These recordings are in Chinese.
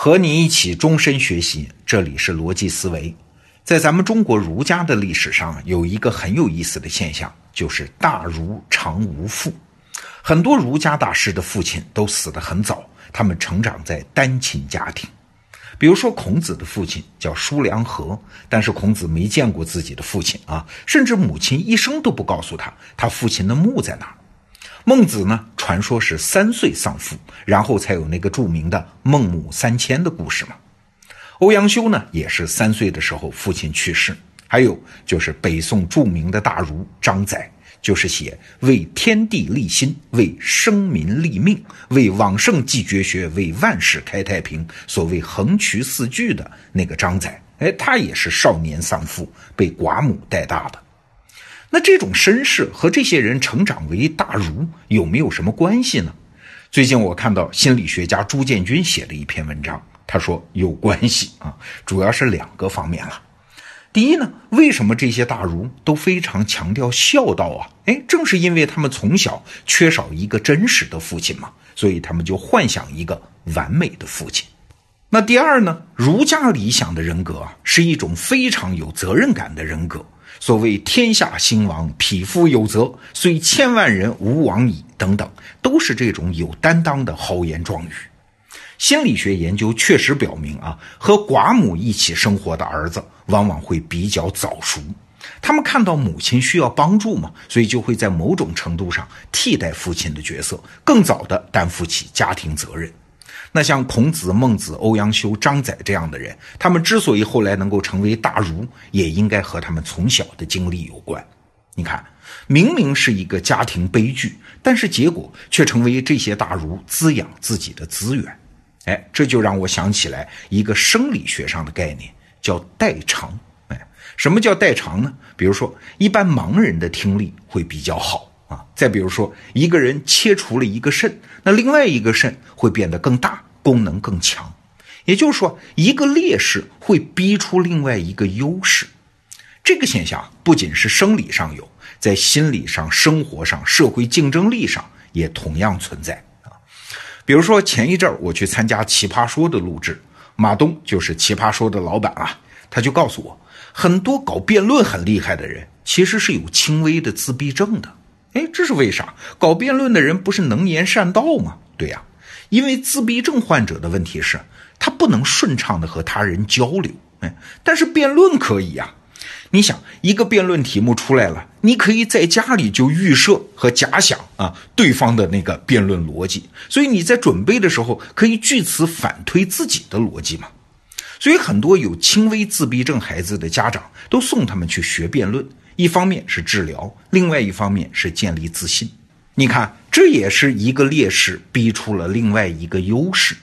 和你一起终身学习，这里是逻辑思维。在咱们中国儒家的历史上，有一个很有意思的现象，就是大儒常无父。很多儒家大师的父亲都死得很早，他们成长在单亲家庭。比如说孔子的父亲叫叔良和，但是孔子没见过自己的父亲啊，甚至母亲一生都不告诉他他父亲的墓在哪。孟子呢，传说是三岁丧父，然后才有那个著名的孟母三迁的故事嘛。欧阳修呢，也是三岁的时候父亲去世。还有就是北宋著名的大儒张载，就是写为天地立心，为生民立命，为往圣继绝学，为万世开太平，所谓横渠四句的那个张载。哎，他也是少年丧父，被寡母带大的。那这种身世和这些人成长为大儒有没有什么关系呢？最近我看到心理学家朱建军写了一篇文章，他说有关系啊，主要是两个方面了。第一呢，为什么这些大儒都非常强调孝道啊？哎，正是因为他们从小缺少一个真实的父亲嘛，所以他们就幻想一个完美的父亲。那第二呢，儒家理想的人格啊，是一种非常有责任感的人格。所谓天下兴亡，匹夫有责，虽千万人吾往矣，等等，都是这种有担当的豪言壮语。心理学研究确实表明啊，和寡母一起生活的儿子往往会比较早熟，他们看到母亲需要帮助嘛，所以就会在某种程度上替代父亲的角色，更早的担负起家庭责任。那像孔子、孟子、欧阳修、张载这样的人，他们之所以后来能够成为大儒，也应该和他们从小的经历有关。你看，明明是一个家庭悲剧，但是结果却成为这些大儒滋养自己的资源。哎，这就让我想起来一个生理学上的概念，叫代偿。哎，什么叫代偿呢？比如说，一般盲人的听力会比较好。啊，再比如说，一个人切除了一个肾，那另外一个肾会变得更大，功能更强。也就是说，一个劣势会逼出另外一个优势。这个现象不仅是生理上有，在心理上、生活上、社会竞争力上也同样存在啊。比如说，前一阵儿我去参加《奇葩说》的录制，马东就是《奇葩说》的老板啊，他就告诉我，很多搞辩论很厉害的人其实是有轻微的自闭症的。哎，这是为啥？搞辩论的人不是能言善道吗？对呀，因为自闭症患者的问题是，他不能顺畅的和他人交流。哎，但是辩论可以呀。你想，一个辩论题目出来了，你可以在家里就预设和假想啊对方的那个辩论逻辑，所以你在准备的时候可以据此反推自己的逻辑嘛。所以很多有轻微自闭症孩子的家长都送他们去学辩论。一方面是治疗，另外一方面是建立自信。你看，这也是一个劣势逼出了另外一个优势。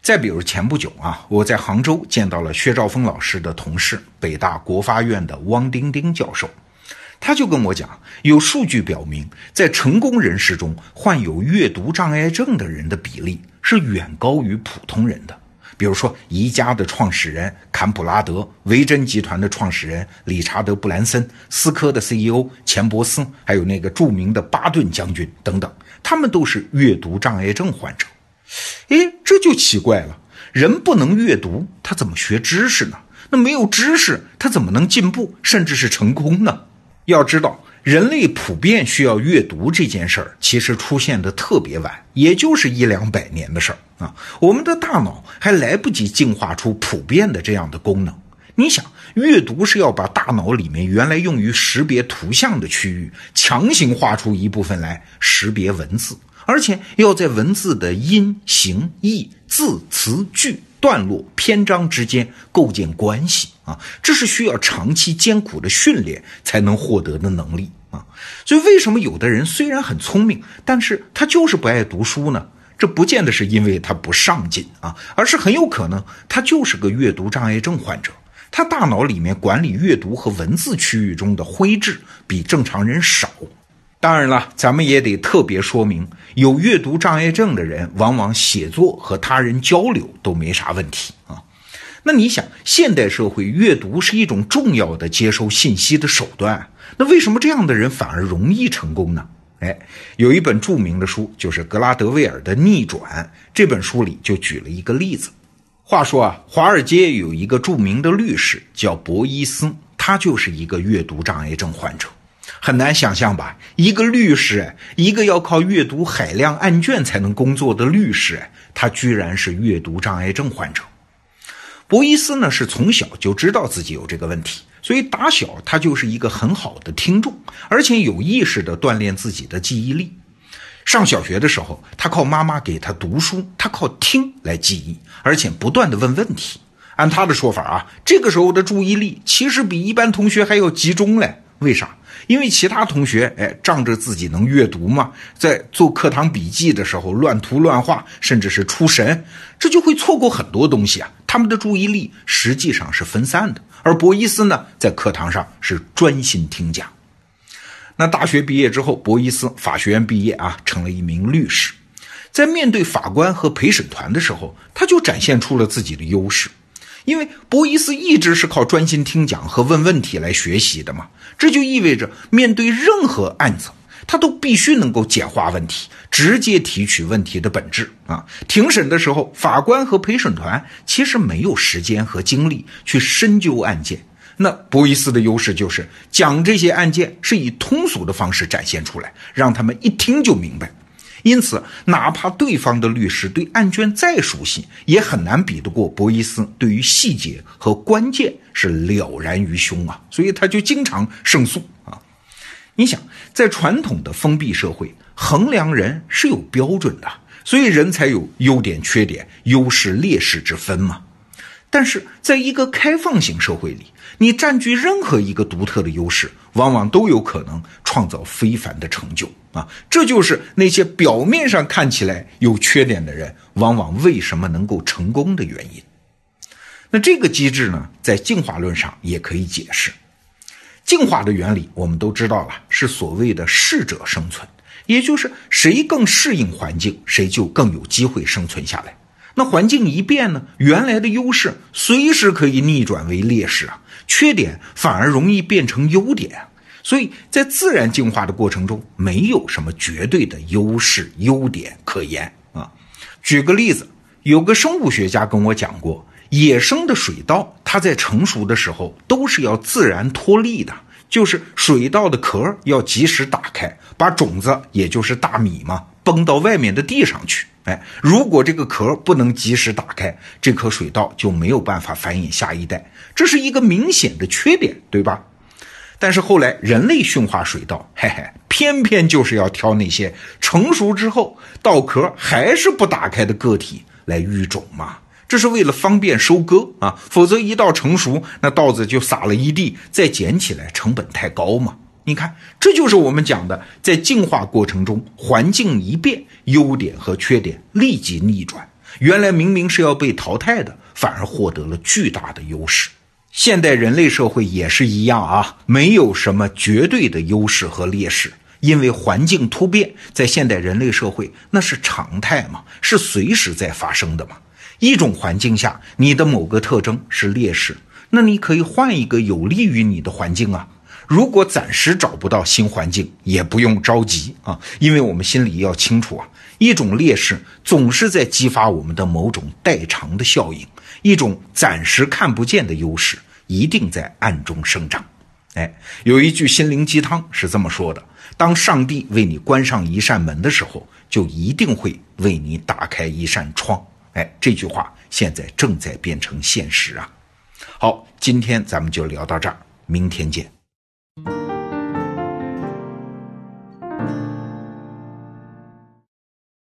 再比如前不久啊，我在杭州见到了薛兆丰老师的同事，北大国发院的汪丁丁教授，他就跟我讲，有数据表明，在成功人士中，患有阅读障碍症的人的比例是远高于普通人的。比如说，宜家的创始人坎普拉德，维珍集团的创始人理查德布兰森，思科的 CEO 钱伯斯，还有那个著名的巴顿将军等等，他们都是阅读障碍症患者。诶，这就奇怪了，人不能阅读，他怎么学知识呢？那没有知识，他怎么能进步，甚至是成功呢？要知道。人类普遍需要阅读这件事儿，其实出现的特别晚，也就是一两百年的事儿啊。我们的大脑还来不及进化出普遍的这样的功能。你想，阅读是要把大脑里面原来用于识别图像的区域，强行画出一部分来识别文字，而且要在文字的音、形、意、字、词、句、段落、篇章之间构建关系啊，这是需要长期艰苦的训练才能获得的能力啊。所以，为什么有的人虽然很聪明，但是他就是不爱读书呢？这不见得是因为他不上进啊，而是很有可能他就是个阅读障碍症患者。他大脑里面管理阅读和文字区域中的灰质比正常人少。当然了，咱们也得特别说明，有阅读障碍症的人，往往写作和他人交流都没啥问题啊。那你想，现代社会阅读是一种重要的接收信息的手段。那为什么这样的人反而容易成功呢？哎，有一本著名的书，就是格拉德威尔的《逆转》。这本书里就举了一个例子。话说啊，华尔街有一个著名的律师叫博伊斯，他就是一个阅读障碍症患者。很难想象吧？一个律师，一个要靠阅读海量案卷才能工作的律师，他居然是阅读障碍症患者。博伊斯呢，是从小就知道自己有这个问题，所以打小他就是一个很好的听众，而且有意识的锻炼自己的记忆力。上小学的时候，他靠妈妈给他读书，他靠听来记忆，而且不断的问问题。按他的说法啊，这个时候的注意力其实比一般同学还要集中嘞。为啥？因为其他同学哎，仗着自己能阅读嘛，在做课堂笔记的时候乱涂乱画，甚至是出神，这就会错过很多东西啊。他们的注意力实际上是分散的，而博伊斯呢，在课堂上是专心听讲。那大学毕业之后，博伊斯法学院毕业啊，成了一名律师。在面对法官和陪审团的时候，他就展现出了自己的优势。因为博伊斯一直是靠专心听讲和问问题来学习的嘛，这就意味着面对任何案子，他都必须能够简化问题，直接提取问题的本质啊。庭审的时候，法官和陪审团其实没有时间和精力去深究案件。那博伊斯的优势就是讲这些案件是以通俗的方式展现出来，让他们一听就明白。因此，哪怕对方的律师对案卷再熟悉，也很难比得过博伊斯对于细节和关键是了然于胸啊。所以他就经常胜诉啊。你想，在传统的封闭社会，衡量人是有标准的，所以人才有优点、缺点、优势、劣势之分嘛。但是，在一个开放型社会里，你占据任何一个独特的优势，往往都有可能创造非凡的成就啊！这就是那些表面上看起来有缺点的人，往往为什么能够成功的原因。那这个机制呢，在进化论上也可以解释。进化的原理我们都知道了，是所谓的适者生存，也就是谁更适应环境，谁就更有机会生存下来。那环境一变呢，原来的优势随时可以逆转为劣势啊，缺点反而容易变成优点。所以在自然进化的过程中，没有什么绝对的优势优点可言啊。举个例子，有个生物学家跟我讲过，野生的水稻，它在成熟的时候都是要自然脱粒的，就是水稻的壳要及时打开，把种子，也就是大米嘛，崩到外面的地上去。哎，如果这个壳不能及时打开，这颗水稻就没有办法繁衍下一代，这是一个明显的缺点，对吧？但是后来人类驯化水稻，嘿嘿，偏偏就是要挑那些成熟之后稻壳还是不打开的个体来育种嘛，这是为了方便收割啊，否则一到成熟，那稻子就撒了一地，再捡起来成本太高嘛。你看，这就是我们讲的，在进化过程中，环境一变，优点和缺点立即逆转。原来明明是要被淘汰的，反而获得了巨大的优势。现代人类社会也是一样啊，没有什么绝对的优势和劣势，因为环境突变，在现代人类社会那是常态嘛，是随时在发生的嘛。一种环境下，你的某个特征是劣势，那你可以换一个有利于你的环境啊。如果暂时找不到新环境，也不用着急啊，因为我们心里要清楚啊，一种劣势总是在激发我们的某种代偿的效应，一种暂时看不见的优势一定在暗中生长。哎，有一句心灵鸡汤是这么说的：当上帝为你关上一扇门的时候，就一定会为你打开一扇窗。哎，这句话现在正在变成现实啊。好，今天咱们就聊到这儿，明天见。